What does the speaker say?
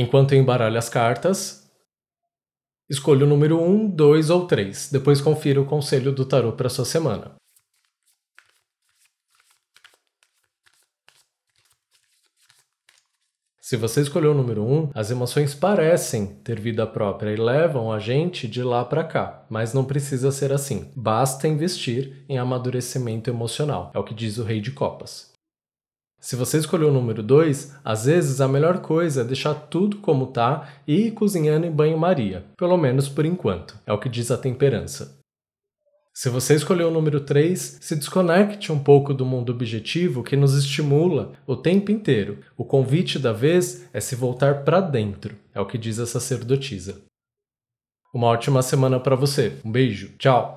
Enquanto embaralho as cartas, escolha o número 1, 2 ou 3. Depois confira o conselho do tarô para sua semana. Se você escolheu o número 1, as emoções parecem ter vida própria e levam a gente de lá para cá, mas não precisa ser assim. Basta investir em amadurecimento emocional, é o que diz o Rei de Copas. Se você escolheu o número 2, às vezes a melhor coisa é deixar tudo como tá e ir cozinhando em banho-maria, pelo menos por enquanto, é o que diz a temperança. Se você escolheu o número 3, se desconecte um pouco do mundo objetivo que nos estimula o tempo inteiro. O convite da vez é se voltar para dentro, é o que diz a sacerdotisa. Uma ótima semana para você. Um beijo. Tchau.